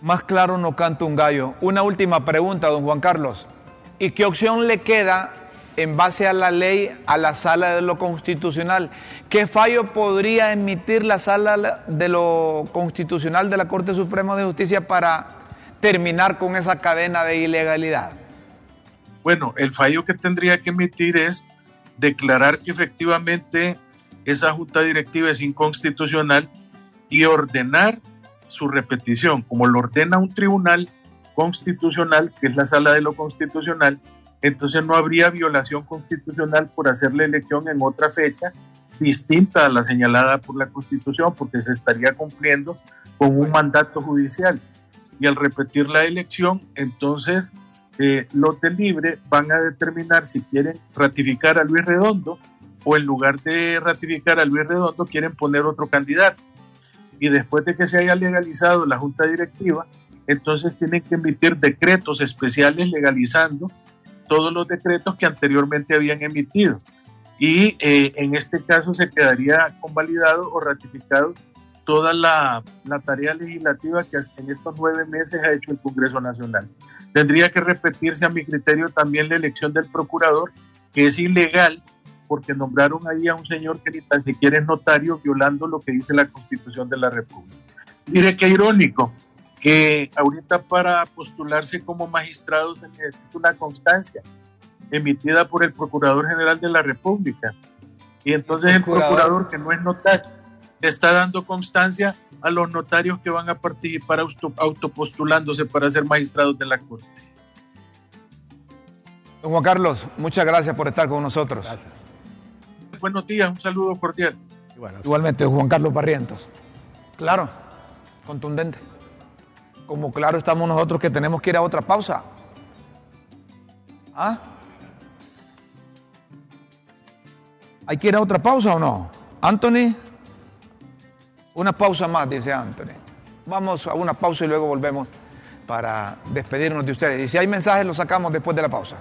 Más claro no canta un gallo. Una última pregunta, don Juan Carlos. ¿Y qué opción le queda en base a la ley a la sala de lo constitucional. ¿Qué fallo podría emitir la sala de lo constitucional de la Corte Suprema de Justicia para terminar con esa cadena de ilegalidad? Bueno, el fallo que tendría que emitir es declarar que efectivamente esa junta directiva es inconstitucional y ordenar su repetición, como lo ordena un tribunal constitucional, que es la sala de lo constitucional, entonces no habría violación constitucional por hacer la elección en otra fecha distinta a la señalada por la Constitución, porque se estaría cumpliendo con un mandato judicial. Y al repetir la elección, entonces eh, los de libre van a determinar si quieren ratificar a Luis Redondo o en lugar de ratificar a Luis Redondo quieren poner otro candidato. Y después de que se haya legalizado la Junta Directiva, entonces tienen que emitir decretos especiales legalizando todos los decretos que anteriormente habían emitido. Y eh, en este caso se quedaría convalidado o ratificado toda la, la, tarea legislativa que en estos nueve meses ha hecho el Congreso Nacional. Tendría que repetirse a mi criterio también la elección del procurador, que es ilegal porque nombraron ahí a un señor que ni tan siquiera es notario violando lo que dice la Constitución de la República. Mire qué irónico, que ahorita para postularse como magistrado se necesita una constancia emitida por el Procurador General de la República. Y entonces el procurador, que no es notario, está dando constancia a los notarios que van a participar autopostulándose para ser magistrados de la Corte. Don Juan Carlos, muchas gracias por estar con nosotros. Gracias. Buenos días, un saludo cordial. Igualmente, Juan Carlos Barrientos. Claro, contundente como claro estamos nosotros que tenemos que ir a otra pausa. ¿Ah? ¿Hay que ir a otra pausa o no? Anthony, una pausa más, dice Anthony. Vamos a una pausa y luego volvemos para despedirnos de ustedes. Y si hay mensajes, los sacamos después de la pausa.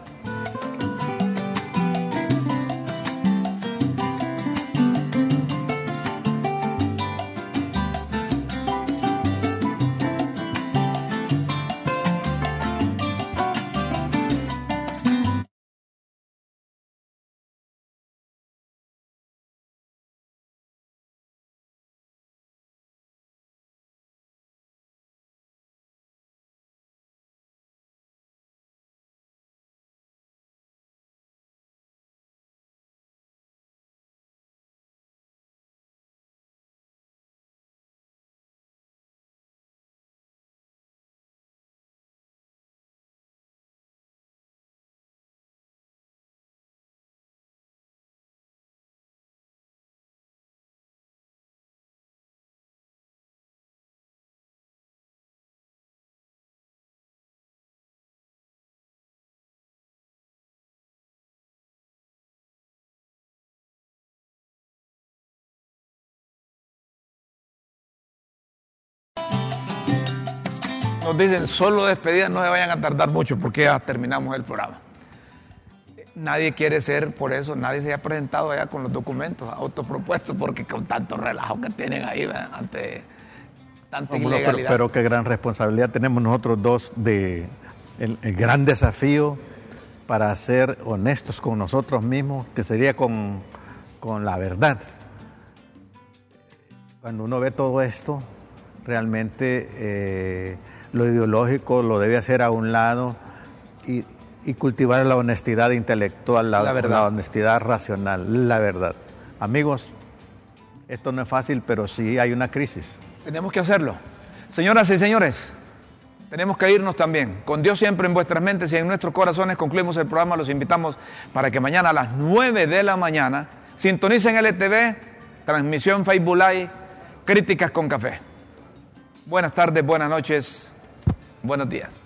Nos dicen, solo despedidas, no se vayan a tardar mucho porque ya terminamos el programa. Nadie quiere ser, por eso, nadie se ha presentado allá con los documentos autopropuestos porque con tanto relajo que tienen ahí ante tanta ilegalidad. Pero, qué gran responsabilidad tenemos nosotros dos de el, gran desafío para ser honestos con nosotros mismos, que sería con, con la verdad. Cuando uno ve todo esto, realmente eh, lo ideológico lo debe hacer a un lado y, y cultivar la honestidad intelectual, la, verdad. la honestidad racional, la verdad. Amigos, esto no es fácil, pero sí hay una crisis. Tenemos que hacerlo. Señoras y señores, tenemos que irnos también. Con Dios siempre en vuestras mentes y en nuestros corazones concluimos el programa. Los invitamos para que mañana a las 9 de la mañana sintonicen LTV, transmisión Facebook Live, críticas con café. Buenas tardes, buenas noches, buenos días.